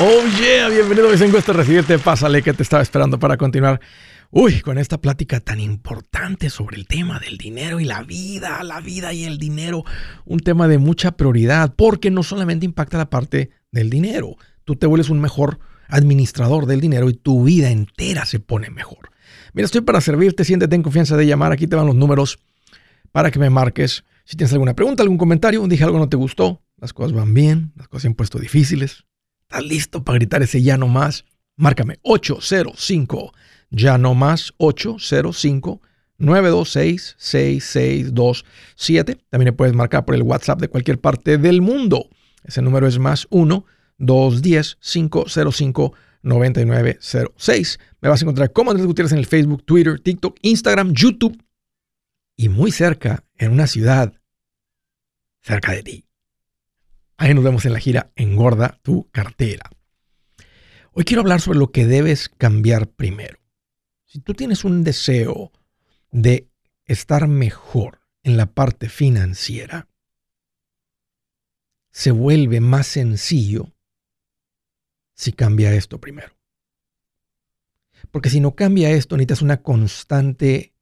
Oh yeah, bienvenido, es un gusto recibirte. Pásale que te estaba esperando para continuar. Uy, con esta plática tan importante sobre el tema del dinero y la vida, la vida y el dinero, un tema de mucha prioridad, porque no solamente impacta la parte del dinero, tú te vuelves un mejor administrador del dinero y tu vida entera se pone mejor. Mira, estoy para servirte, siéntete en confianza de llamar, aquí te van los números para que me marques. Si tienes alguna pregunta, algún comentario, dije algo no te gustó, las cosas van bien, las cosas se han puesto difíciles, ¿Estás listo para gritar ese ya no más? Márcame 805 ya no más 805 926 6627. También me puedes marcar por el WhatsApp de cualquier parte del mundo. Ese número es más 1 210 505 9906. Me vas a encontrar como Andrés Gutiérrez en el Facebook, Twitter, TikTok, Instagram, YouTube y muy cerca en una ciudad cerca de ti. Ahí nos vemos en la gira Engorda tu cartera. Hoy quiero hablar sobre lo que debes cambiar primero. Si tú tienes un deseo de estar mejor en la parte financiera, se vuelve más sencillo si cambia esto primero. Porque si no cambia esto, necesitas una constante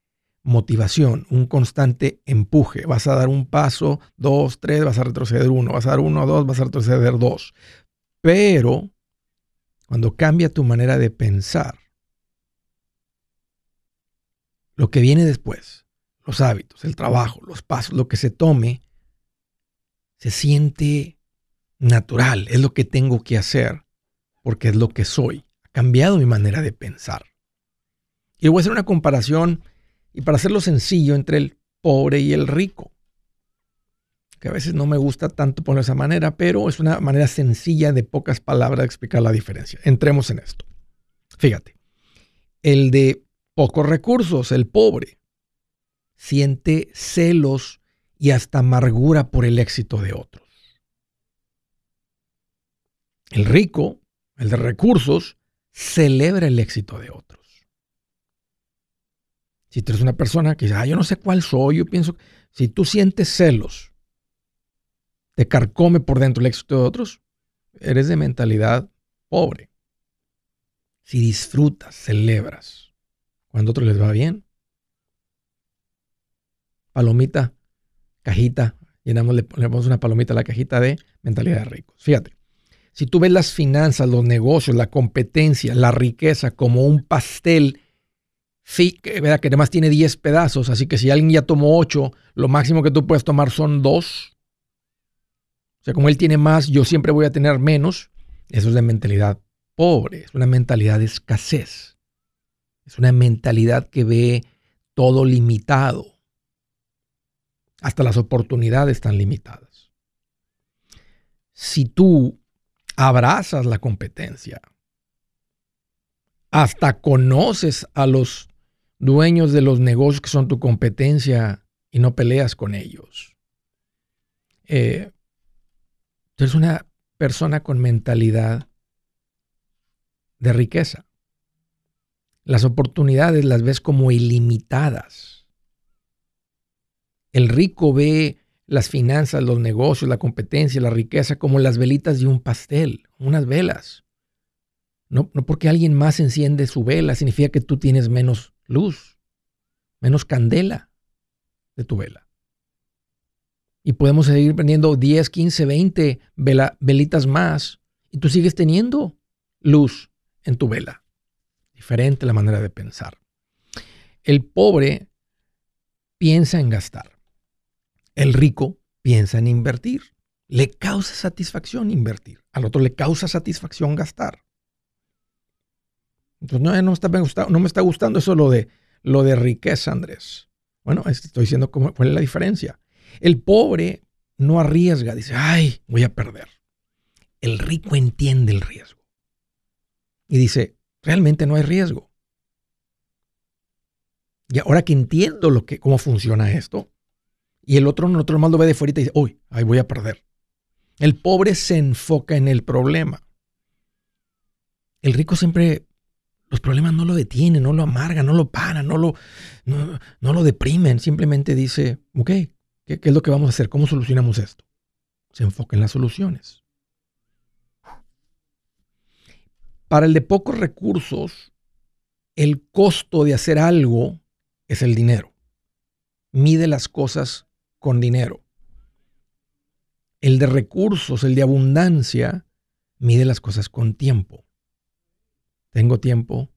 motivación, un constante empuje. Vas a dar un paso, dos, tres, vas a retroceder uno, vas a dar uno, dos, vas a retroceder dos. Pero cuando cambia tu manera de pensar, lo que viene después, los hábitos, el trabajo, los pasos, lo que se tome, se siente natural, es lo que tengo que hacer, porque es lo que soy. Ha cambiado mi manera de pensar. Y voy a hacer una comparación y para hacerlo sencillo entre el pobre y el rico. Que a veces no me gusta tanto ponerlo de esa manera, pero es una manera sencilla de pocas palabras de explicar la diferencia. Entremos en esto. Fíjate, el de pocos recursos, el pobre, siente celos y hasta amargura por el éxito de otros. El rico, el de recursos, celebra el éxito de otros. Si tú eres una persona que dice, ah, yo no sé cuál soy, yo pienso, si tú sientes celos, te carcome por dentro el éxito de otros, eres de mentalidad pobre. Si disfrutas, celebras, cuando a otros les va bien, palomita, cajita, llenamos, le ponemos una palomita a la cajita de mentalidad de ricos. Fíjate, si tú ves las finanzas, los negocios, la competencia, la riqueza como un pastel que, ¿verdad? que además tiene 10 pedazos, así que si alguien ya tomó 8, lo máximo que tú puedes tomar son 2. O sea, como él tiene más, yo siempre voy a tener menos. Eso es de mentalidad pobre, es una mentalidad de escasez. Es una mentalidad que ve todo limitado. Hasta las oportunidades están limitadas. Si tú abrazas la competencia, hasta conoces a los dueños de los negocios que son tu competencia y no peleas con ellos. Eh, tú eres una persona con mentalidad de riqueza. Las oportunidades las ves como ilimitadas. El rico ve las finanzas, los negocios, la competencia, la riqueza como las velitas de un pastel, unas velas. No, no porque alguien más enciende su vela significa que tú tienes menos luz, menos candela de tu vela. Y podemos seguir vendiendo 10, 15, 20 velitas más y tú sigues teniendo luz en tu vela. Diferente la manera de pensar. El pobre piensa en gastar. El rico piensa en invertir. Le causa satisfacción invertir. Al otro le causa satisfacción gastar. Entonces, no, no, está, no me está gustando eso lo de, lo de riqueza, Andrés. Bueno, estoy diciendo cómo, cuál es la diferencia. El pobre no arriesga, dice, ay, voy a perder. El rico entiende el riesgo. Y dice, realmente no hay riesgo. Y ahora que entiendo lo que, cómo funciona esto, y el otro, el otro más lo ve de fuera y dice, uy, ahí voy a perder. El pobre se enfoca en el problema. El rico siempre los problemas no lo detienen, no lo amargan, no lo paran, no lo, no, lo deprimen. Simplemente dice, ok, ¿qué, es lo que vamos a hacer? ¿Cómo solucionamos esto? Se enfoca en las soluciones. Para el de pocos recursos, el costo de hacer algo es el dinero. Mide las cosas con dinero. El de recursos, el de abundancia, mide las cosas con tiempo. Tengo tiempo,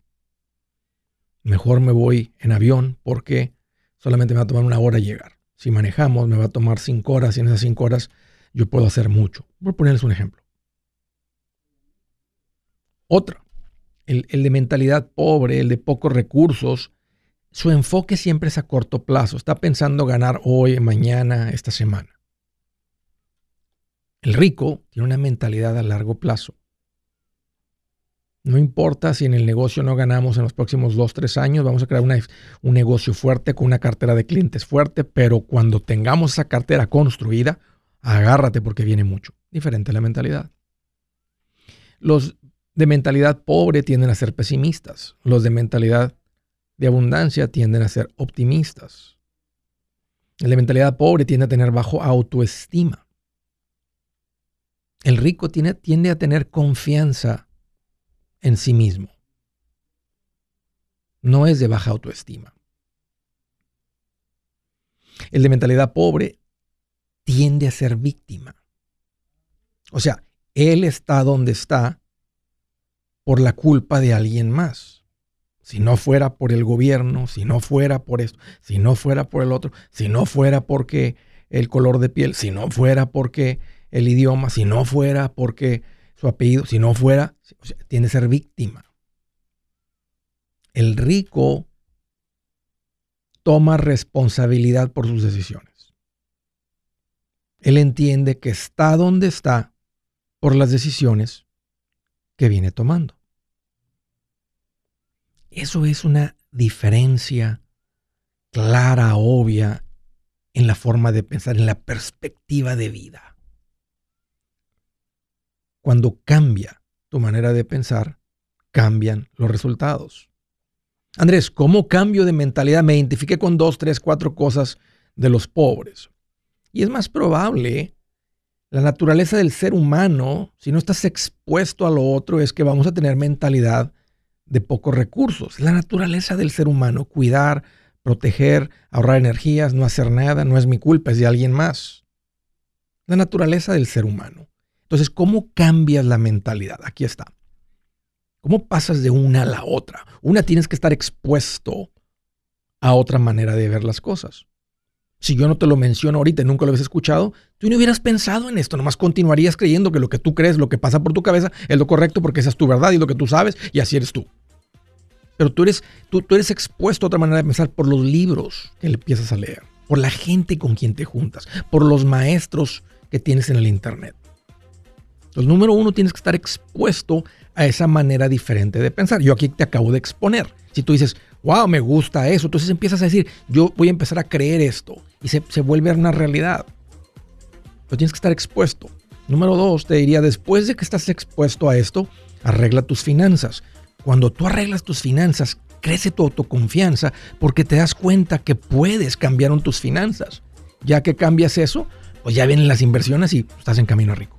mejor me voy en avión porque solamente me va a tomar una hora llegar. Si manejamos, me va a tomar cinco horas y en esas cinco horas yo puedo hacer mucho. Voy a ponerles un ejemplo. Otra, el, el, de mentalidad pobre, el de pocos recursos, su enfoque siempre es a corto plazo. Está pensando ganar hoy, mañana, esta semana. El rico tiene una mentalidad a largo plazo. No importa si en el negocio no ganamos en los próximos dos, tres años, vamos a crear un negocio fuerte con una cartera de clientes fuerte, pero cuando tengamos esa cartera construida, agárrate porque viene mucho. Diferente la mentalidad. Los de mentalidad pobre tienden a ser pesimistas. Los de mentalidad de abundancia tienden a ser optimistas. El de mentalidad pobre tiende a tener bajo autoestima. El rico tiene, tiende a tener confianza en sí mismo. No es de baja autoestima. El de mentalidad pobre tiende a ser víctima. O sea, él está donde está por la culpa de alguien más. Si no fuera por el gobierno, si no fuera por esto, si no fuera por el otro, si no fuera porque el color de piel, si no fuera porque el idioma, si no fuera porque su apellido, si no fuera, tiene que ser víctima. El rico toma responsabilidad por sus decisiones. Él entiende que está donde está por las decisiones que viene tomando. Eso es una diferencia clara, obvia, en la forma de pensar, en la perspectiva de vida. Cuando cambia tu manera de pensar, cambian los resultados. Andrés, ¿cómo cambio de mentalidad? Me identifiqué con dos, tres, cuatro cosas de los pobres. Y es más probable, la naturaleza del ser humano, si no estás expuesto a lo otro, es que vamos a tener mentalidad de pocos recursos. La naturaleza del ser humano, cuidar, proteger, ahorrar energías, no hacer nada, no es mi culpa, es de alguien más. La naturaleza del ser humano. Entonces, ¿cómo cambias la mentalidad? Aquí está. ¿Cómo pasas de una a la otra? Una tienes que estar expuesto a otra manera de ver las cosas. Si yo no te lo menciono ahorita y nunca lo habías escuchado, tú no hubieras pensado en esto, nomás continuarías creyendo que lo que tú crees, lo que pasa por tu cabeza, es lo correcto porque esa es tu verdad y lo que tú sabes y así eres tú. Pero tú eres, tú, tú eres expuesto a otra manera de pensar por los libros que le empiezas a leer, por la gente con quien te juntas, por los maestros que tienes en el Internet. Entonces, número uno, tienes que estar expuesto a esa manera diferente de pensar. Yo aquí te acabo de exponer. Si tú dices, wow, me gusta eso, entonces empiezas a decir, yo voy a empezar a creer esto y se, se vuelve una realidad. Pero tienes que estar expuesto. Número dos, te diría, después de que estás expuesto a esto, arregla tus finanzas. Cuando tú arreglas tus finanzas, crece tu autoconfianza porque te das cuenta que puedes cambiar tus finanzas. Ya que cambias eso, pues ya vienen las inversiones y estás en camino rico.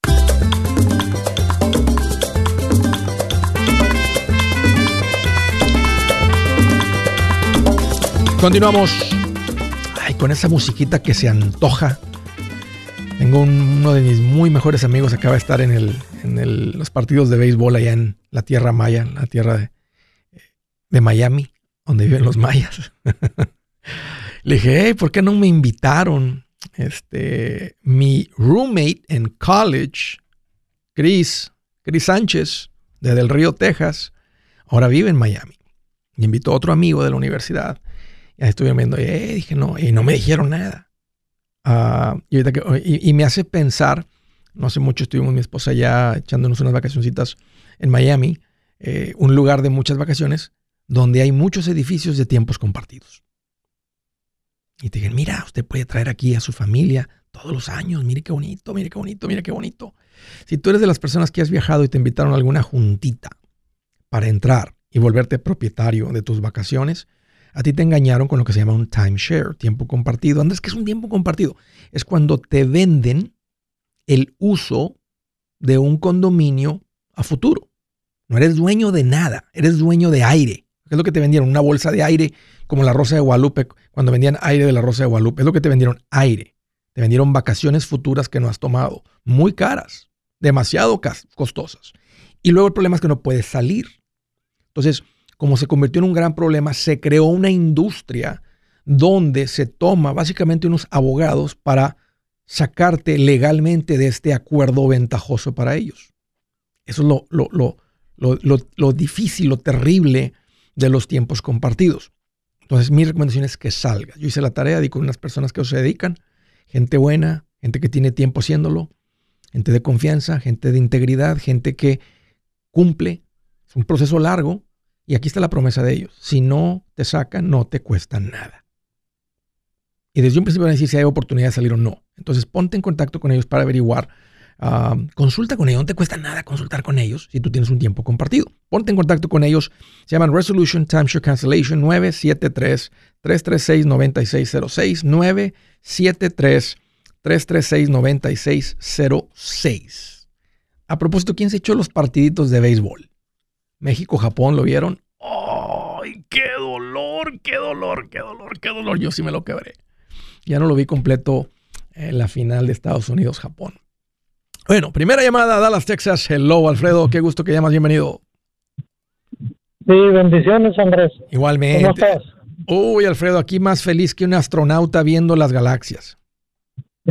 Continuamos. Ay, con esa musiquita que se antoja. Tengo uno de mis muy mejores amigos acaba de estar en, el, los partidos de béisbol allá en la tierra maya, la tierra de, Miami, donde viven los mayas. Le dije, hey, ¿por qué no me invitaron? Este, mi roommate en college, Chris, Chris Sánchez, de Del Río, Texas, ahora vive en Miami. Y invitó a otro amigo de la universidad. Y ahí estuvieron viendo, y eh, dije, no, y no me dijeron nada. Ah, y, me hace pensar, no hace mucho estuvimos mi esposa ya echándonos unas vacacioncitas en Miami, eh, un lugar de muchas vacaciones, donde hay muchos edificios de tiempos compartidos. Y te dije, mira, usted puede traer aquí a su familia todos los años, mire qué bonito, mire qué bonito, mire qué bonito. Si tú eres de las personas que has viajado y te invitaron a alguna juntita para entrar y volverte propietario de tus vacaciones, a ti te engañaron con lo que se llama un timeshare, tiempo compartido. Andrés, ¿qué es un tiempo compartido? Es cuando te venden el uso de un condominio a futuro. No eres dueño de nada, eres dueño de aire. ¿Qué es lo que te vendieron? Una bolsa de aire como la Rosa de Guadalupe, cuando vendían aire de la Rosa de Guadalupe. Es lo que te vendieron aire. Te vendieron vacaciones futuras que no has tomado. Muy caras, demasiado costosas. Y luego el problema es que no puedes salir. Entonces, como se convirtió en un gran problema, se creó una industria donde se toma básicamente unos abogados para sacarte legalmente de este acuerdo ventajoso para ellos. Eso es lo, lo, lo, difícil, lo terrible de los tiempos compartidos. Entonces, mi recomendación es que salgas. Yo hice la tarea, di con unas personas que se dedican, gente buena, gente que tiene tiempo haciéndolo, gente de confianza, gente de integridad, gente que cumple. Es un proceso largo, y aquí está la promesa de ellos. Si no te sacan, no te cuesta nada. Y desde un principio van a decir si hay oportunidad de salir o no. Entonces ponte en contacto con ellos para averiguar. Ah, consulta con ellos. No te cuesta nada consultar con ellos si tú tienes un tiempo compartido. Ponte en contacto con ellos. Se llaman Resolution Timeshare Cancellation 973-336-9606. 973-336-9606. A propósito, ¿quién se echó los partiditos de béisbol? México-Japón, ¿lo vieron? ¡Ay, qué dolor, qué dolor, qué dolor, qué dolor! Yo sí me lo quebré. Ya no lo vi completo en la final de Estados Unidos-Japón. Bueno, primera llamada a Dallas, Texas. Hello, Alfredo. Qué gusto que llamas. Bienvenido. Sí, bendiciones, Andrés. Igualmente. ¿Cómo estás? Uy, Alfredo, aquí más feliz que un astronauta viendo las galaxias.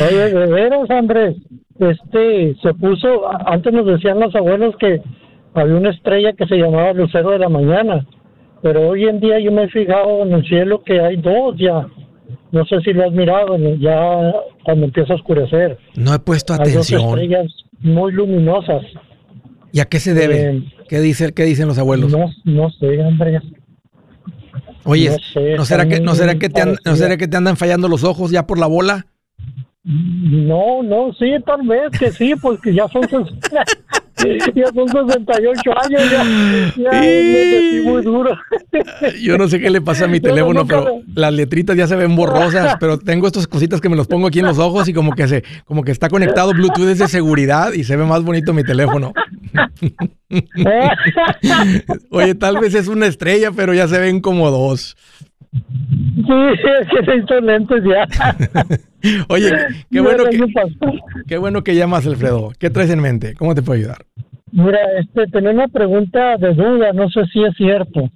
Oye, de veras, Andrés este se puso, antes nos decían los abuelos que había una estrella que se llamaba Lucero de la Mañana, pero hoy en día yo me he fijado en el cielo que hay dos ya. No sé si lo has mirado, ya cuando empieza a oscurecer. No he puesto atención. Hay dos estrellas muy luminosas. ¿Y a qué se debe? Eh, ¿Qué, dice, ¿Qué dicen los abuelos? No, no sé, Andrés. Oye, ¿no, será que, ¿no, será que te ¿no será que te andan fallando los ojos ya por la bola? No, no, sí, tal vez que sí, porque ya son, ya son 68 años, ya, ya me muy duro. Yo no sé qué le pasa a mi teléfono, pero las letritas ya se ven borrosas, pero tengo estas cositas que me los pongo aquí en los ojos y como que se, como que está conectado Bluetooth de seguridad y se ve más bonito mi teléfono. Oye, tal vez es una estrella, pero ya se ven como dos. Sí, es que necesito lentes ya. Oye, qué bueno que, qué bueno que llamas, Alfredo. ¿Qué traes en mente? ¿Cómo te puedo ayudar? Mira, este, tenía una pregunta de duda, no sé si es cierto.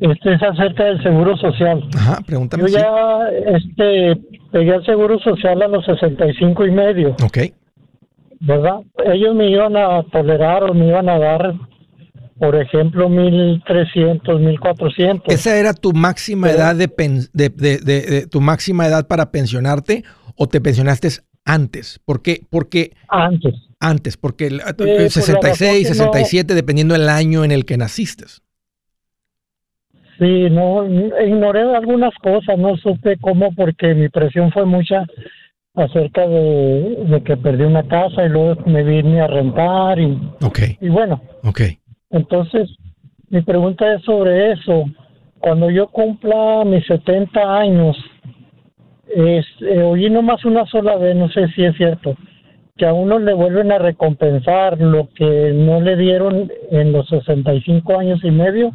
Este es acerca del seguro social. Ajá, pregúntame. Yo sí. ya, este, pegué el seguro social a los 65 y medio, Ok. ¿verdad? Ellos me iban a tolerar o me iban a dar, por ejemplo, 1300, 1400. ¿Esa era tu máxima Pero- edad de, pen- de- de- de- de- tu máxima edad para pensionarte o te pensionaste antes? ¿Por qué? Porque Antes. antes, porque por razón 66, que no- 67, dependiendo del año en el que naciste. Sí, no, ignoré algunas cosas, no supe cómo porque mi presión fue mucha acerca de, de que perdí una casa y luego me vine a rentar y, y bueno, ok. Entonces mi pregunta es sobre eso. Cuando yo cumpla mis 70 años, es, eh, oí nomás una sola vez, no sé si es cierto, que a uno le vuelven a recompensar lo que no le dieron en los 65 años y medio.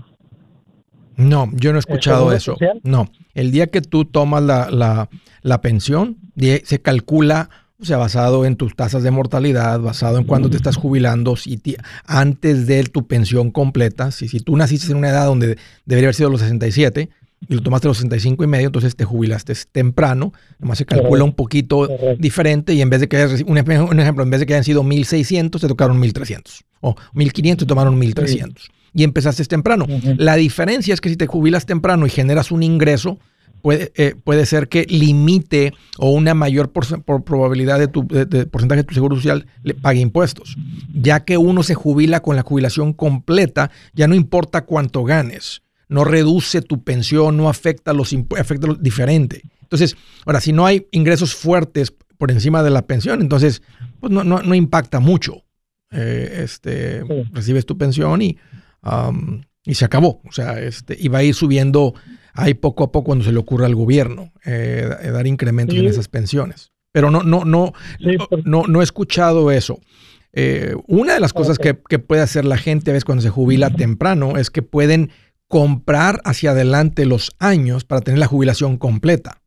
No, yo no he escuchado eso. social? No, el día que tú tomas la, la- la pensión, se calcula, o sea, basado en tus tasas de mortalidad, basado en cuándo te estás jubilando, si antes de tu pensión completa, si, si tú naciste en una edad donde debería haber sido los 67 y lo tomaste a los 65 y medio, entonces te jubilaste temprano, nomás se calcula un poquito Correcto. diferente y en vez de que hayas un, ej- un ejemplo, en vez de que hayan sido 1600, te tocaron 1300 o 1500 te tomaron 1300 y empezaste temprano. La diferencia es que si te jubilas temprano y generas un ingreso, puede, eh, puede ser que limite o una mayor por probabilidad de, tu, de- de porcentaje de tu seguro social le pague impuestos. Ya que uno se jubila con la jubilación completa, ya no importa cuánto ganes. No reduce tu pensión, no afecta los afecta lo diferente. Entonces, ahora, si no hay ingresos fuertes por encima de la pensión, entonces pues no, no, no impacta mucho. Eh, este, Sí. recibes tu pensión y, um, y se acabó. O sea, este, y va a ir subiendo ahí poco a poco cuando se le ocurra al gobierno eh, eh, dar incrementos en esas pensiones. Pero no, no, no, Sí, no, no, no he escuchado eso. Eh, una de las cosas que, que puede hacer la gente a veces cuando se jubila temprano es que pueden comprar hacia adelante los años para tener la jubilación completa.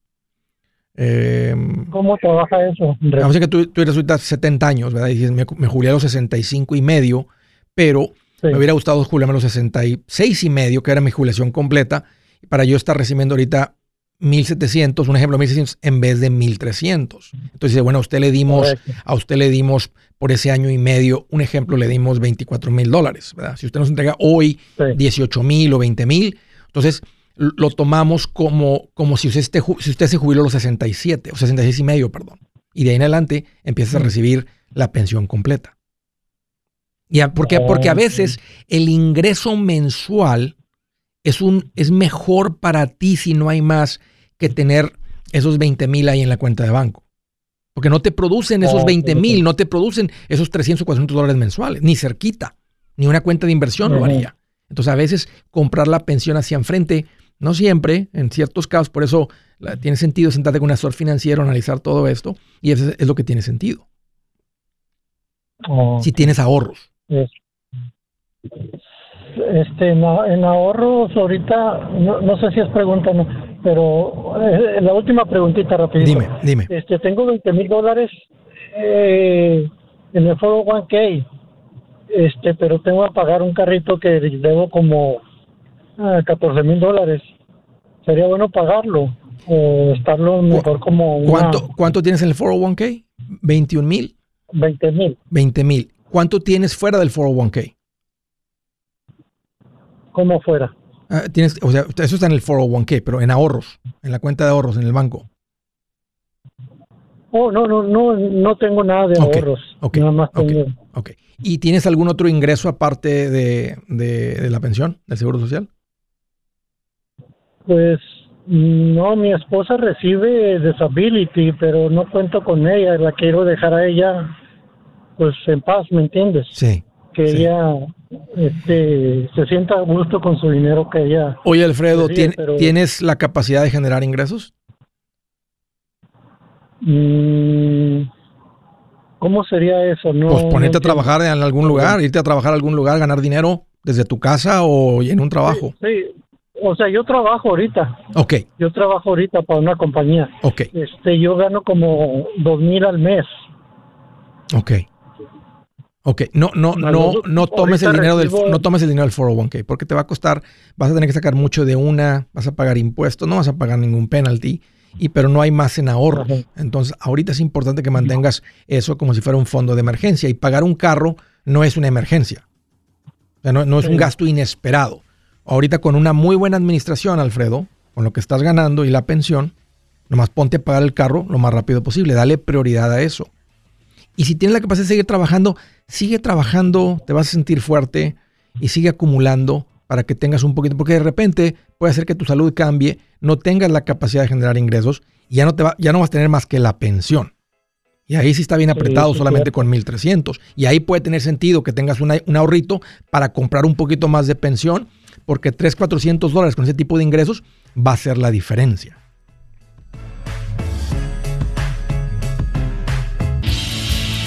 Eh, ¿Cómo trabaja eso? Vamos a decir que tú, tú eres ahorita 70 años, ¿verdad? Y dices, me, me jubilé a los 65 y medio, pero Sí. me hubiera gustado jubilarme a los 66 y medio, que era mi jubilación completa, para yo estar recibiendo ahorita 1700, un ejemplo, 1600 en vez de 1300. Entonces, dice, bueno, a usted le dimos, Correcto. a usted le dimos por ese año y medio, un ejemplo, le dimos 24 mil dólares, ¿verdad? Si usted nos entrega hoy Sí. 18 mil o 20 mil, entonces lo tomamos como, como si, usted si usted se jubiló a los 67 o 66 y medio, perdón. Y de ahí en adelante empiezas a recibir la pensión completa. Y a- porque, porque a veces el ingreso mensual es, un, es mejor para ti si no hay más que tener esos 20 mil ahí en la cuenta de banco. Porque no te producen esos Ah, 20 sí, mil, no te producen esos 300 o 400 dólares mensuales, ni cerquita, ni una cuenta de inversión lo haría. Entonces a veces comprar la pensión hacia enfrente, no siempre, en ciertos casos, por eso la- tiene sentido sentarte con un asesor financiero, analizar todo esto, y eso es, es lo que tiene sentido. Oh, Si tienes ahorros. es- Este, en, en ahorros ahorita, no, no sé si es pregunta, no, pero eh, la última preguntita rapidito. Dime, dime. Este, tengo 20 mil dólares eh, en el 401k, este, pero tengo que pagar un carrito que debo como ah, 14 mil dólares. Sería bueno pagarlo o estarlo mejor como una ¿Cuánto, ¿Cuánto tienes en el 401k? 21 mil, 20 mil, 20 mil. ¿Cuánto tienes fuera del 401k? Como fuera. Ah, tienes, o sea, eso está en el 401k, pero en ahorros, en la cuenta de ahorros, en el banco. Oh, no, no, no, no tengo nada de ahorros. ok, Nada más ok. tengo. Ok. ¿Y tienes algún otro ingreso aparte de, de- de la pensión, del seguro social? Pues no, mi esposa recibe disability, pero no cuento con ella. La quiero dejar a ella, pues en paz, ¿me entiendes? Sí. Que sí. ella este, se sienta a gusto con su dinero que ella. Oye, Alfredo, Sí, ¿tien- pero- ¿tienes la capacidad de generar ingresos? Mm, ¿Cómo sería eso? No, Pues no ponerte a trabajar en algún lugar, irte a trabajar a algún lugar, ganar dinero desde tu casa o en un trabajo. Sí, o sea, yo trabajo ahorita. Ok, Yo trabajo ahorita para una compañía. ok, Este, yo gano como dos mil al mes. ok. Ok, no, no, no, no tomes el dinero del, no tomes el dinero del 401k, porque te va a costar, vas a tener que sacar mucho de una, vas a pagar impuestos, no vas a pagar ningún penalty, y pero no hay más en ahorros. Ajá. Entonces, ahorita es importante que mantengas eso como si fuera un fondo de emergencia. Y pagar un carro no es una emergencia. O sea, no, no es un gasto inesperado. Ahorita con una muy buena administración, Alfredo, con lo que estás ganando y la pensión, nomás ponte a pagar el carro lo más rápido posible. Dale prioridad a eso. Y si tienes la capacidad de seguir trabajando, sigue trabajando, te vas a sentir fuerte y sigue acumulando para que tengas un poquito, porque de repente puede hacer que tu salud cambie, no tengas la capacidad de generar ingresos y ya no, te va, ya no vas a tener más que la pensión. Y ahí sí está bien apretado sí, solamente con 1300. Y ahí puede tener sentido que tengas una- un ahorrito para comprar un poquito más de pensión, porque 3, 400 dólares con ese tipo de ingresos va a ser la diferencia.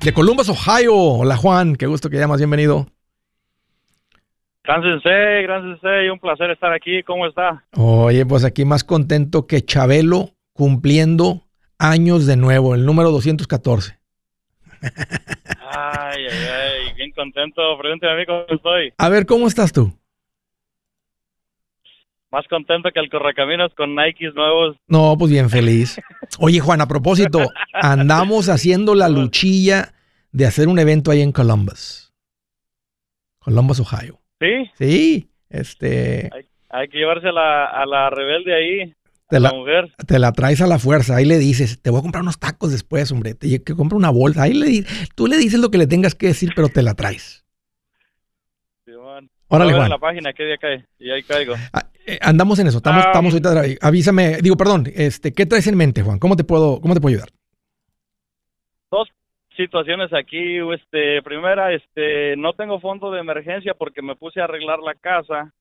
De Columbus, Ohio. Hola Juan, qué gusto que llamas, bienvenido. Gracias, gracias, un placer estar aquí. ¿Cómo está? Oye, pues aquí más contento que Chabelo cumpliendo años de nuevo, el número 214. Ay, ay, ay, bien contento. Pregúnteme a mí cómo estoy. A ver, ¿cómo estás tú? Más contento que el correcaminos con Nikes nuevos. No, pues bien feliz. Oye, Juan, a propósito, andamos haciendo la luchilla de hacer un evento ahí en Columbus. Columbus, Ohio. ¿Sí? Sí, este, Hay, hay que llevarse a la, a la rebelde ahí, te la la, mujer. te la traes a la fuerza. Ahí le dices, te voy a comprar unos tacos después, hombre. Te que compra una bolsa. Ahí le tú le dices lo que le tengas que decir, pero te la traes. Órale, Juan. en la página qué día cae. Y ahí caigo. Ah, eh, andamos en eso. Estamos, Ah, estamos ahorita. Avísame. Digo, perdón. Este, ¿qué traes en mente, Juan? ¿Cómo te puedo, cómo te puedo ayudar? Dos situaciones aquí. Este, primera, este, no tengo fondo de emergencia porque me puse a arreglar la casa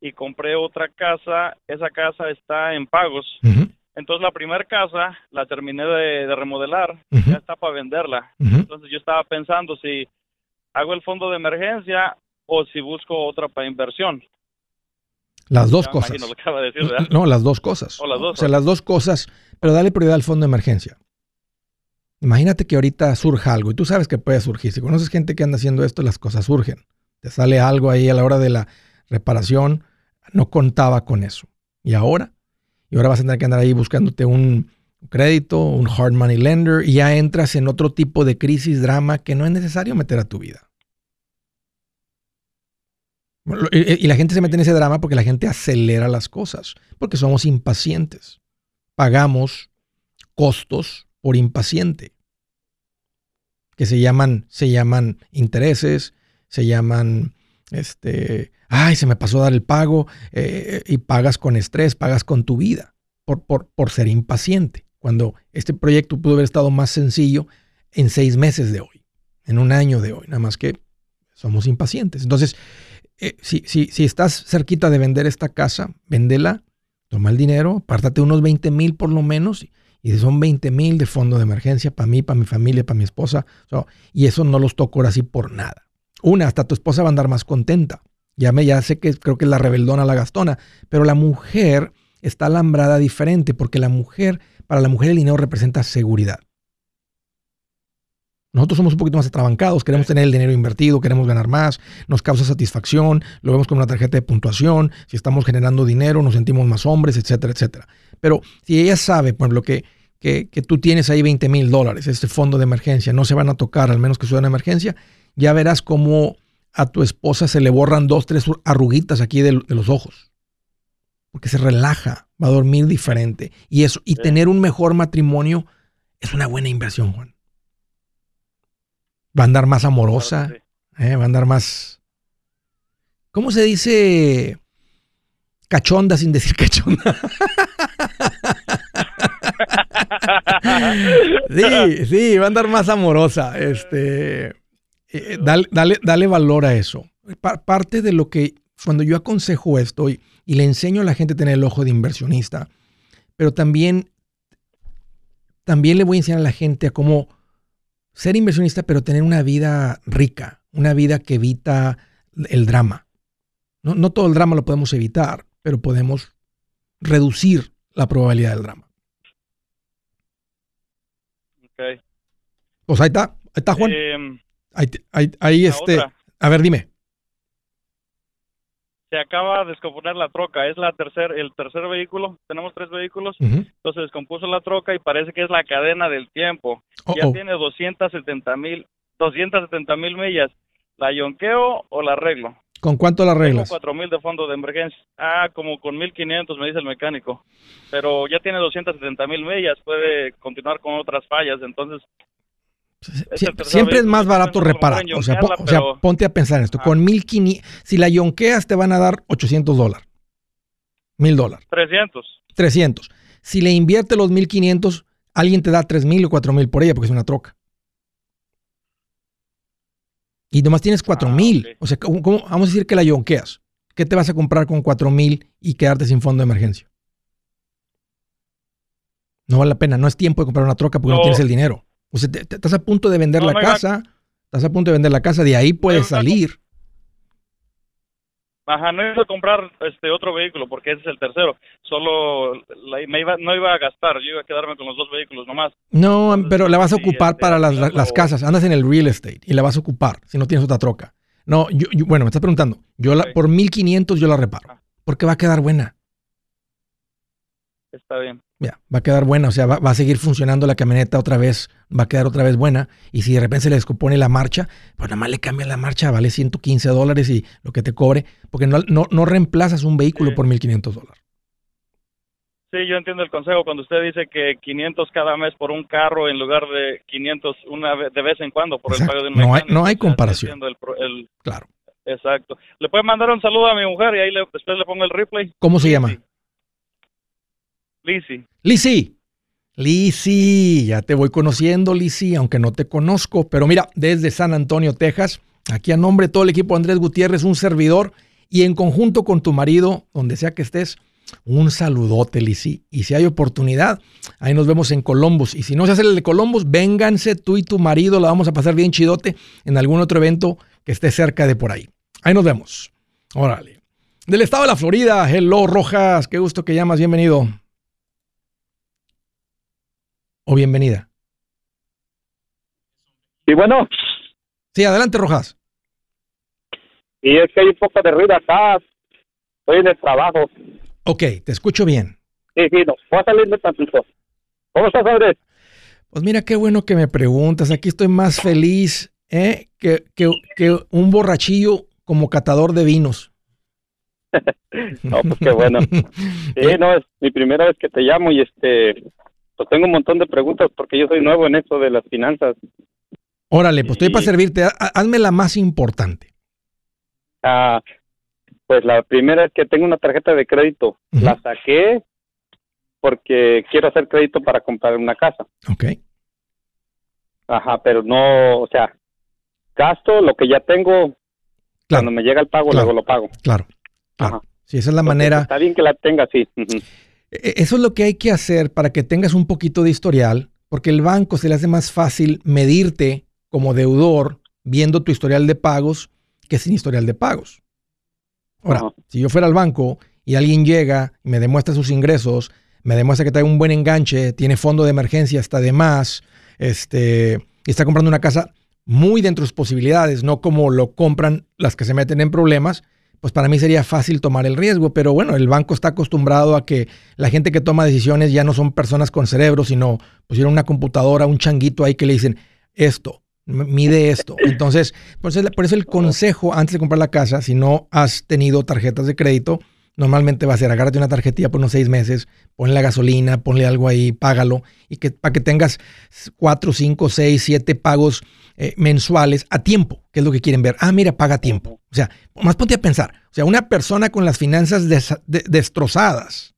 y compré otra casa. Esa casa está en pagos. Entonces la primera casa la terminé de, de remodelar, ujú, ya está para venderla. Entonces yo estaba pensando si hago el fondo de emergencia o si busco otra para inversión. Las dos Ya cosas. imagino lo que acaba de decir, ¿verdad? No, las dos cosas. O las dos O sea, las dos cosas, pero dale prioridad al fondo de emergencia. Imagínate que ahorita surja algo y tú sabes que puede surgir. Si conoces gente que anda haciendo esto, las cosas surgen. Te sale algo ahí a la hora de la reparación, no contaba con eso. Y ahora, y ahora vas a tener que andar ahí buscándote un crédito, un hard money lender y ya entras en otro tipo de crisis, drama que no es necesario meter a tu vida. Y la gente se mete en ese drama porque la gente acelera las cosas, porque somos impacientes. Pagamos costos por impaciente, que se llaman, se llaman intereses, se llaman, este, ay, se me pasó a dar el pago, eh, y pagas con estrés, pagas con tu vida por, por, por ser impaciente, cuando este proyecto pudo haber estado más sencillo en seis meses de hoy, en un año de hoy, nada más que somos impacientes. Entonces, eh, si, si, si estás cerquita de vender esta casa, véndela, toma el dinero, apártate unos 20 mil por lo menos, y, son 20 mil de fondo de emergencia para mí, para mi familia, para mi esposa, y eso no los toco ahora sí por nada. Una, hasta tu esposa va a andar más contenta. Ya, me, ya sé que creo que es la rebeldona, la gastona, pero la mujer está alambrada diferente porque la mujer, para la mujer el dinero representa seguridad. Nosotros somos un poquito más atrabancados, queremos tener el dinero invertido, queremos ganar más, nos causa satisfacción, lo vemos como una tarjeta de puntuación, si estamos generando dinero nos sentimos más hombres, etcétera, etcétera. Pero si ella sabe, por ejemplo, que, que, que tú tienes ahí 20 mil dólares, este fondo de emergencia, no se van a tocar al menos que sea una emergencia, ya verás cómo a tu esposa se le borran dos, tres arruguitas aquí de, los ojos. Porque se relaja, va a dormir diferente. Y eso, y tener un mejor matrimonio es una buena inversión, Juan. Va a andar más amorosa, ¿eh? va a andar más. ¿Cómo se dice cachonda sin decir cachonda? sí, sí, va a andar más amorosa. Este, eh, dale, dale, valor a eso. parte de lo que, cuando yo aconsejo esto y, le enseño a la gente a tener el ojo de inversionista, pero también, también le voy a enseñar a la gente a cómo ser inversionista, pero tener una vida rica, una vida que evita el drama. No, no todo el drama lo podemos evitar, pero podemos reducir la probabilidad del drama. Ok. Pues ahí está, ahí está Juan. Eh, Ahí, este. A ver, dime. Se acaba de descomponer la troca. Es la tercer, el tercer vehículo. Tenemos tres vehículos. Entonces descompuso la troca y parece que es la cadena del tiempo. ya tiene 270 mil 270 mil millas. ¿La yonqueo o la arreglo? ¿Con cuánto la arreglas? Con 4 mil de fondo de emergencia. Ah, como con 1500 me dice el mecánico. Pero ya tiene 270 mil millas. Puede continuar con otras fallas. Entonces siempre es más barato reparar. O sea, ponte a pensar en esto. Con 1500, si la yonqueas te van a dar 800 dólares. 1000 dólares. 300. 300. Si le invierte los 1500, alguien te da 3000 o 4000 por ella porque es una troca. Y nomás tienes 4000. Ah, o sea, vamos a decir que la yonqueas? ¿Qué te vas a comprar con 4000 y quedarte sin fondo de emergencia? No vale la pena. No es tiempo de comprar una troca porque no tienes el dinero. O sea, te, estás a punto de vender la casa, estás a punto de vender la casa, de ahí puedes salir. Ajá, no iba a comprar este otro vehículo porque ese es el tercero. Solo me iba, no iba a gastar, yo iba a quedarme con los dos vehículos nomás. No, pero la vas a ocupar para las, casas. Andas en el real estate y la vas a ocupar si no tienes otra troca. No, yo, bueno, me estás preguntando. Yo la, por 1500 yo la reparo. Ah. Porque va a quedar buena. Está bien. Ya, va a quedar buena, o sea, va, a seguir funcionando la camioneta otra vez, va a quedar otra vez buena. Y si de repente se le descompone la marcha, pues nada más le cambia la marcha, vale 115 dólares y lo que te cobre, porque no, no, reemplazas un vehículo por 1.500 dólares. Sí, yo entiendo el consejo cuando usted dice que 500 cada mes por un carro en lugar de 500 una vez, de vez en cuando por el pago de un no hay, no hay comparación. claro. Exacto. Le puede mandar un saludo a mi mujer y ahí después le pongo el replay. ¿Cómo se llama? Lisi. Lisi. Lisi, ya te voy conociendo, Lisi, aunque no te conozco. Pero mira, desde San Antonio, Texas, aquí a nombre de todo el equipo de Andrés Gutiérrez, un servidor, y en conjunto con tu marido, donde sea que estés, un saludote, Lisi. Y si hay oportunidad, ahí nos vemos en Columbus. Y si no se hace el de Columbus, vénganse tú y tu marido, la vamos a pasar bien chidote en algún otro evento que esté cerca de por ahí. Ahí nos vemos. Órale. Del estado de la Florida, hello Rojas, qué gusto que llamas, bienvenido o bienvenida. Sí, bueno. Sí, adelante, Rojas. Y es que hay un poco de ruido acá. Estoy en el trabajo. Ok, te escucho bien. Sí, sí, no. Voy a salirme tantito. ¿Cómo estás, Andrés? Pues mira, qué bueno que me preguntas. Aquí estoy más feliz ¿eh? que, que, que un borrachillo como catador de vinos. no, pues qué bueno. Sí, no, es mi primera vez que te llamo y este, pues tengo un montón de preguntas porque yo soy nuevo en esto de las finanzas. Órale, pues estoy para servirte. Hazme la más importante. Ah, pues la primera es que tengo una tarjeta de crédito. La saqué porque quiero hacer crédito para comprar una casa. Ok. Ajá, pero no, o sea, gasto lo que ya tengo. Cuando me llega el pago, luego lo pago. Claro. claro. Si esa es la manera. Está bien que la tenga así. E-, eso es lo que hay que hacer para que tengas un poquito de historial, porque el banco se le hace más fácil medirte como deudor viendo tu historial de pagos que sin historial de pagos. Ahora, si yo fuera al banco y alguien llega y me demuestra sus ingresos, me demuestra que trae un buen enganche, tiene fondo de emergencia hasta de más, este, y está comprando una casa muy dentro de sus posibilidades, no como lo compran las que se meten en problemas, pues para mí sería fácil tomar el riesgo, pero bueno, el banco está acostumbrado a que la gente que toma decisiones ya no son personas con cerebro, sino pusieron una computadora, un changuito ahí que le dicen esto, mide esto. Entonces, por eso, el consejo antes de comprar la casa, si no has tenido tarjetas de crédito, normalmente va a ser agárrate una tarjetilla por unos seis meses, ponle la gasolina, ponle algo ahí, págalo, y que para que tengas cuatro, cinco, seis, siete pagos eh, mensuales a tiempo, que es lo que quieren ver. Ah, mira, paga a tiempo. O sea, más ponte a pensar. O sea, una persona con las finanzas destrozadas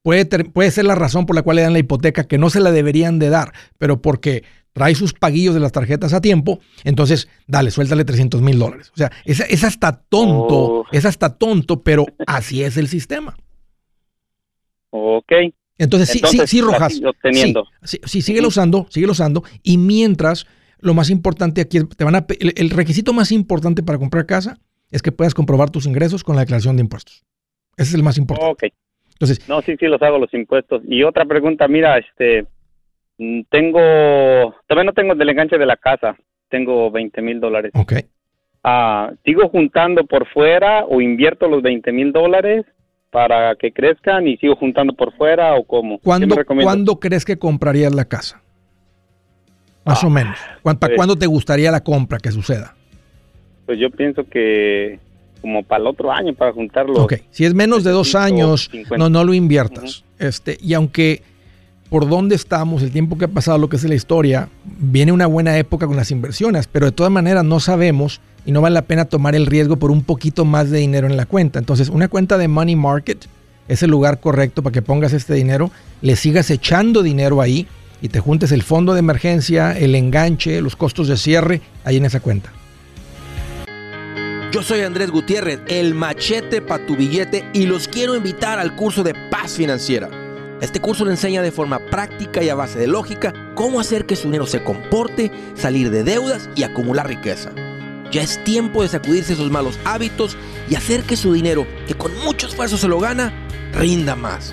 puede, puede ser la razón por la cual le dan la hipoteca que no se la deberían de dar, pero porque trae sus paguillos de las tarjetas a tiempo, entonces dale, suéltale 300 mil dólares. O sea, es, es hasta tonto, oh. es hasta tonto, pero así es el sistema. Ok. Entonces, sí, sí, sí, Rojas. Sí, sí, síguelo usando, síguelo usando. Y mientras lo más importante aquí, te van a, el, requisito más importante para comprar casa es que puedas comprobar tus ingresos con la declaración de impuestos. Ese es el más importante. Ok. Entonces, no, sí, sí, los hago los impuestos. Y otra pregunta, mira, este, mm, tengo, todavía no tengo el enganche de la casa, tengo 20 mil dólares. Ok. Ah, ¿Sigo juntando por fuera o invierto los 20 mil dólares para que crezcan y sigo juntando por fuera o cómo? ¿Cuándo, ¿Cuándo crees que comprarías la casa? Más o ah, menos. ¿Para pues cuándo te gustaría la compra que suceda? Pues yo pienso que como para el otro año, para juntarlo. Ok, si es menos de dos años, no, no lo inviertas. este, y aunque por dónde estamos, el tiempo que ha pasado, lo que es la historia, viene una buena época con las inversiones, pero de todas maneras no sabemos y no vale la pena tomar el riesgo por un poquito más de dinero en la cuenta. Entonces, una cuenta de Money Market es el lugar correcto para que pongas este dinero, le sigas echando dinero ahí y te juntes el fondo de emergencia, el enganche, los costos de cierre ahí en esa cuenta. Yo soy Andrés Gutiérrez, el machete para tu billete y los quiero invitar al curso de paz financiera. Este curso le enseña de forma práctica y a base de lógica cómo hacer que su dinero se comporte, salir de deudas y acumular riqueza. Ya es tiempo de sacudirse esos malos hábitos y hacer que su dinero, que con mucho esfuerzo se lo gana, rinda más.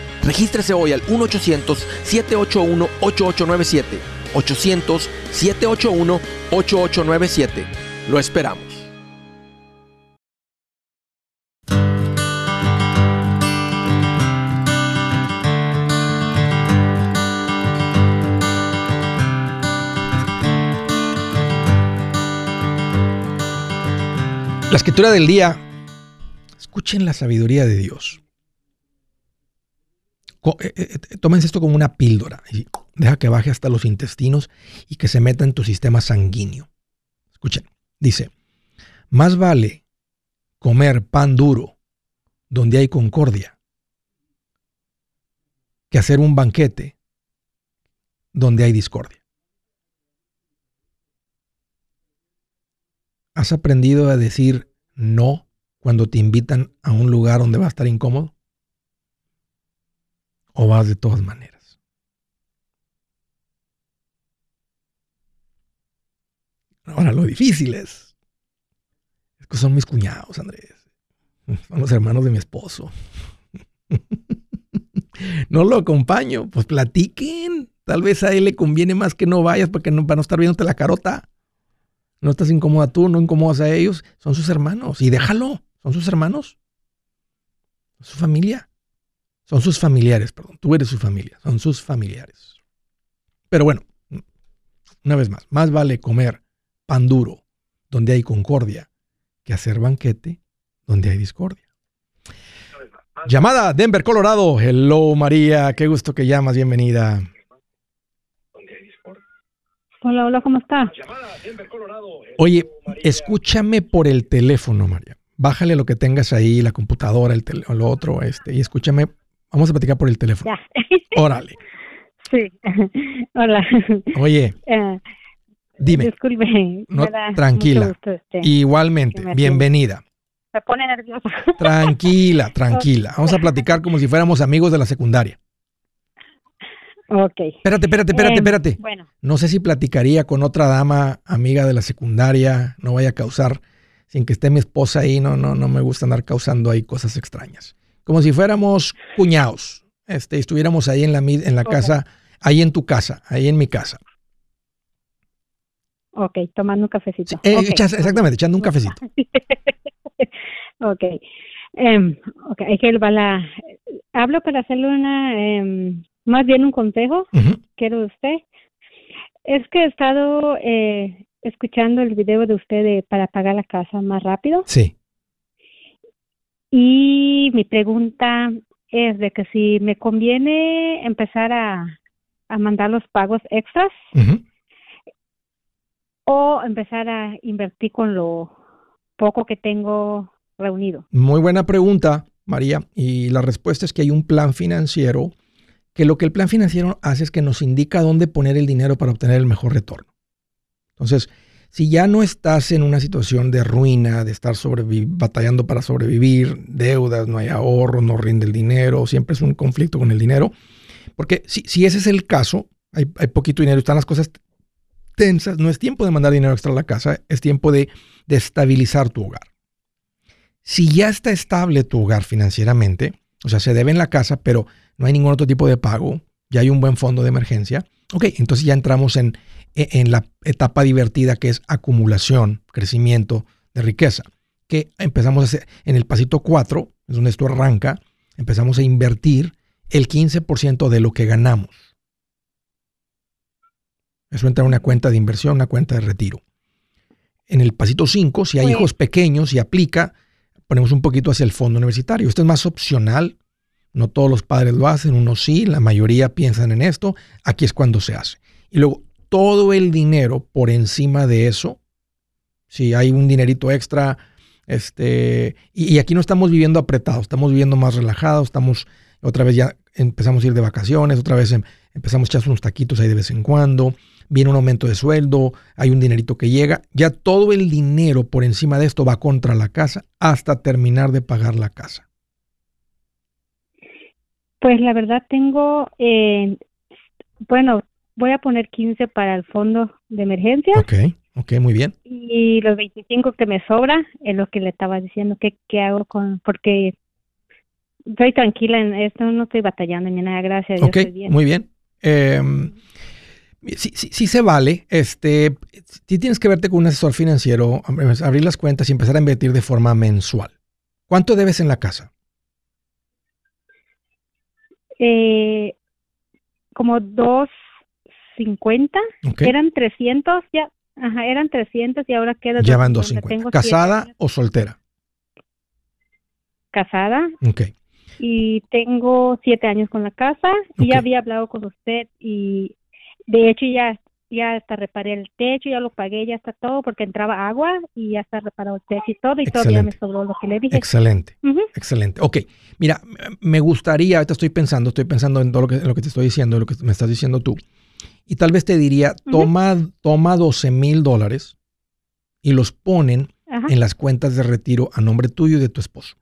Regístrese hoy al 1-800-781-8897. 800-781-8897. Lo esperamos. La escritura del día, escuchen la sabiduría de Dios. Eh, eh, eh, tómense esto como una píldora. Y deja que baje hasta los intestinos y que se meta en tu sistema sanguíneo. Escuchen, dice, más vale comer pan duro donde hay concordia que hacer un banquete donde hay discordia. ¿Has aprendido a decir no cuando te invitan a un lugar donde va a estar incómodo? ¿O vas de todas maneras? Ahora, lo difícil es, es que son mis cuñados, Andrés. Son los hermanos de mi esposo. no lo acompaño, pues platiquen. Tal vez a él le conviene más que no vayas porque no, para no estar viéndote la carota. No estás incómoda tú, no incomodas a ellos. Son sus hermanos. Y déjalo. Son sus hermanos. Su familia. Son sus familiares, perdón. Tú eres su familia. Son sus familiares. Pero bueno, una vez más, más vale comer pan duro donde hay concordia que hacer banquete donde hay discordia. Llamada Denver, Colorado. Hello María, qué gusto que llamas, bienvenida. Hola, hola, ¿cómo está? Oye, escúchame por el teléfono, María. Bájale lo que tengas ahí, la computadora, el lo otro, este, y escúchame Vamos a platicar por el teléfono. Ya. Órale. Sí. Hola. Oye. Uh, dime. Disculpe. No, tranquila. Este, Igualmente. Bienvenida. Me pone nerviosa. Tranquila, tranquila. Vamos a platicar como si fuéramos amigos de la secundaria. Ok. Espérate, espérate, espérate, em, espérate. Bueno. No sé si platicaría con otra dama amiga de la secundaria, no vaya a causar, sin que esté mi esposa ahí, no, no, no me gusta andar causando ahí cosas extrañas. Como si fuéramos cuñados, este, estuviéramos ahí en la, en la casa, ahí en tu casa, ahí en mi casa. Ok, tomando un cafecito. Eh, exactamente, echando un cafecito. ok. Um, ok, que la... Hablo para hacerle una... Em, más bien un consejo, quiero usted. Es que he estado eh, escuchando el video de usted para pagar la casa más rápido. Sí. Y mi pregunta es de que si me conviene empezar a, a mandar los pagos extras o empezar a invertir con lo poco que tengo reunido. Muy buena pregunta, María. Y la respuesta es que hay un plan financiero que lo que el plan financiero hace es que nos indica dónde poner el dinero para obtener el mejor retorno. Entonces, si ya no estás en una situación de ruina, de estar batallando para sobrevivir, deudas, no hay ahorro, no rinde el dinero, siempre es un conflicto con el dinero, porque si, ese es el caso, hay, poquito dinero, están las cosas tensas, no es tiempo de mandar dinero extra a la casa, es tiempo de, de estabilizar tu hogar. Si ya está estable tu hogar financieramente, o sea, se debe en la casa, pero no hay ningún otro tipo de pago, ya hay un buen fondo de emergencia. Ok, entonces ya entramos en, en la etapa divertida que es acumulación, crecimiento de riqueza, que empezamos a hacer en el pasito 4, es donde esto arranca, empezamos a invertir el 15% de lo que ganamos. Eso entra en una cuenta de inversión, una cuenta de retiro. En el pasito 5, si hay hijos pequeños y aplica, ponemos un poquito hacia el fondo universitario. Esto es más opcional, no todos los padres lo hacen, unos sí, la mayoría piensan en esto. Aquí es cuando se hace. Y luego, todo el dinero por encima de eso, si hay un dinerito extra, este, y, aquí no estamos viviendo apretados, estamos viviendo más relajados, estamos, otra vez ya empezamos a ir de vacaciones, otra vez em, empezamos a echar unos taquitos ahí de vez en cuando, viene un aumento de sueldo, hay un dinerito que llega, ya todo el dinero por encima de esto va contra la casa hasta terminar de pagar la casa. Pues la verdad tengo, eh, bueno, voy a poner 15 para el fondo de emergencia. Ok, ok, muy bien. Y los 25 que me sobra es lo que le estaba diciendo, que qué hago con, porque estoy tranquila en esto, no estoy batallando ni nada, gracias a Dios. Ok, muy bien. Em, sí, sí, sí, se vale. Este, sí tienes que verte con un asesor financiero, abrir las cuentas y empezar a invertir de forma mensual. ¿Cuánto debes en la casa? eh, como 250, eran 300 ya, ajá, eran 300 y ahora queda Ya van 250. ¿Casada o soltera? Casada. Ok. Y tengo siete años con la casa y ya había hablado con usted y de hecho ya ya hasta reparé el techo, ya lo pagué, ya está todo porque entraba agua y ya está reparado el techo y todo y todavía me sobró lo que le dije. Excelente, excelente. Ok, mira, me gustaría, ahorita estoy pensando, estoy pensando en todo lo que, lo que te estoy diciendo, lo que me estás diciendo tú. Y tal vez te diría, toma, toma 12 mil dólares y los ponen en las cuentas de retiro a nombre tuyo y de tu esposo.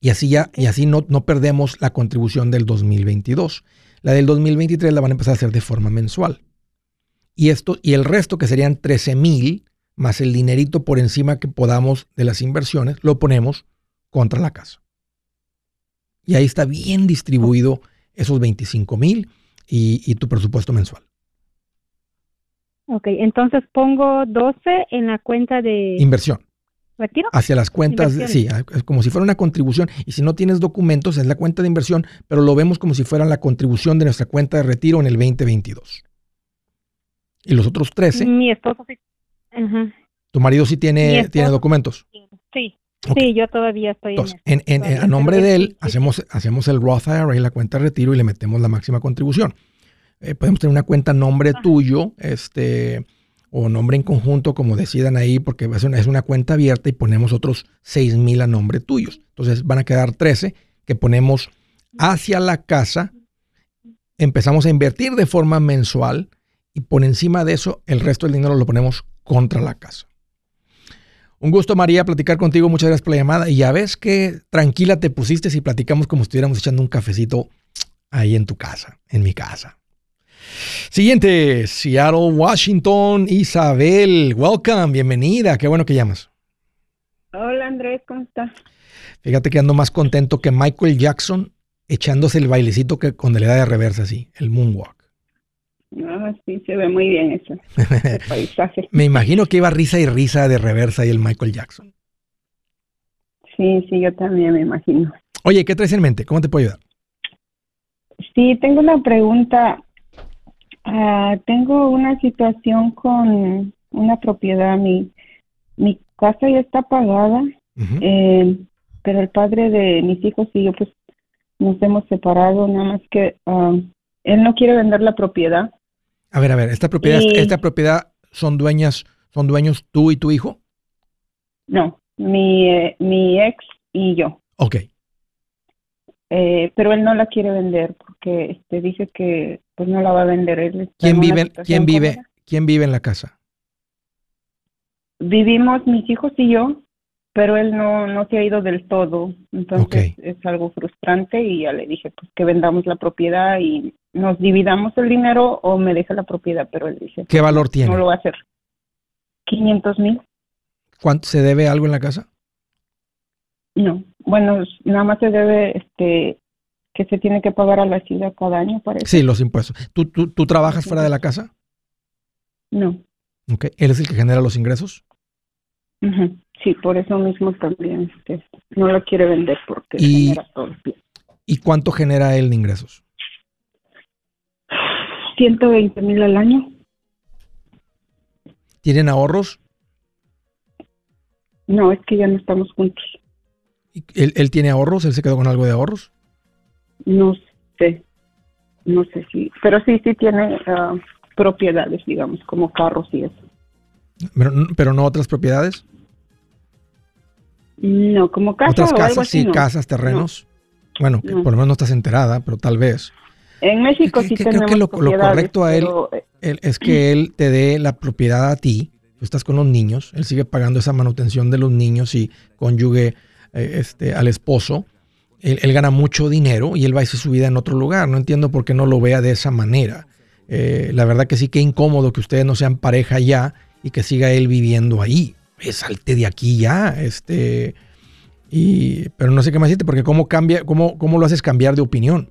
Y así ya, y así no, no perdemos la contribución del 2022. La del 2023 la van a empezar a hacer de forma mensual. Y, esto, y el resto, que serían 13 mil, más el dinerito por encima que podamos de las inversiones, lo ponemos contra la casa. Y ahí está bien distribuido esos 25 mil y, tu presupuesto mensual. Ok, entonces pongo 12 en la cuenta de... Inversión. Hacia las cuentas, sí, es como si fuera una contribución. Y si no tienes documentos, es la cuenta de inversión, pero lo vemos como si fuera la contribución de nuestra cuenta de retiro en el 2022. Y los otros 13. Mi esposo sí. ¿Tu marido sí tiene, tiene documentos? Sí. Sí, yo todavía estoy en, en, a nombre de él, hacemos, hacemos el Roth IRA, la cuenta de retiro, y le metemos la máxima contribución. Eh, podemos tener una cuenta a nombre tuyo, este o nombre en conjunto, como decidan ahí, porque es una, es una cuenta abierta y ponemos otros 6 mil a nombre tuyos. Entonces van a quedar 13 que ponemos hacia la casa, empezamos a invertir de forma mensual y por encima de eso el resto del dinero lo ponemos contra la casa. Un gusto, María, platicar contigo. Muchas gracias por la llamada. Y ya ves que tranquila te pusiste si platicamos como si estuviéramos echando un cafecito ahí en tu casa, en mi casa. Siguiente, Seattle, Washington, Isabel. Welcome, bienvenida. Qué bueno que llamas. Hola Andrés, ¿cómo estás? Fíjate que ando más contento que Michael Jackson echándose el bailecito que con le da de reversa así, el moonwalk. Ah, sí, se ve muy bien eso. El paisaje. Me imagino que iba risa y risa de reversa y el Michael Jackson. Sí, sí, yo también me imagino. Oye, ¿qué traes en mente? ¿Cómo te puedo ayudar? Sí, tengo una pregunta. Ah, tengo una situación con una propiedad. Mi, mi casa ya está pagada, eh, pero el padre de mis hijos y yo pues nos hemos separado, nada más que ah, él no quiere vender la propiedad. A ver, a ver, esta propiedad, esta propiedad son dueñas, son dueños tú y tu hijo. No, mi, eh, mi ex y yo. Ok. Eh, pero él no la quiere vender porque este dice que pues no la va a vender él. ¿Quién vive, quién vive, quién vive en la casa? Vivimos mis hijos y yo, pero él no, no se ha ido del todo. Entonces es algo frustrante y ya le dije pues que vendamos la propiedad y nos dividamos el dinero o me deja la propiedad, pero él dice... ¿Qué valor tiene? No lo va a hacer. 500 mil. ¿Cuánto se debe algo en la casa? No, bueno, nada más se debe este que se tiene que pagar a la ciudad cada año, parece. Sí, los impuestos. ¿Tú, tú, tú trabajas fuera de la casa? No. Okay. ¿Él es el que genera los ingresos? Sí, por eso mismo también este, no lo quiere vender porque genera todo. ¿Y cuánto genera él de ingresos? 120 mil al año. ¿Tienen ahorros? No, es que ya no estamos juntos. ¿Él, él tiene ahorros? ¿Él se quedó con algo de ahorros? No sé, no sé si, pero sí, sí tiene ah, propiedades, digamos, como carros y eso. Pero, pero no otras propiedades? No, como casas. Otras casas, sí, casas, terrenos. Bueno, por lo menos no estás enterada, pero tal vez. En México sí Creo que lo, correcto a él, él, es que él te dé la propiedad a ti. Tú estás con los niños, él sigue pagando esa manutención de los niños y conyugue eh, este, al esposo. Él, gana mucho dinero y él va a hacer su vida en otro lugar. No entiendo por qué no lo vea de esa manera. Eh, la verdad que sí que incómodo que ustedes no sean pareja ya y que siga él viviendo ahí. salte de aquí ya. Este, y, pero no sé qué más decirte, porque cómo, cambia, cómo, cómo lo haces cambiar de opinión.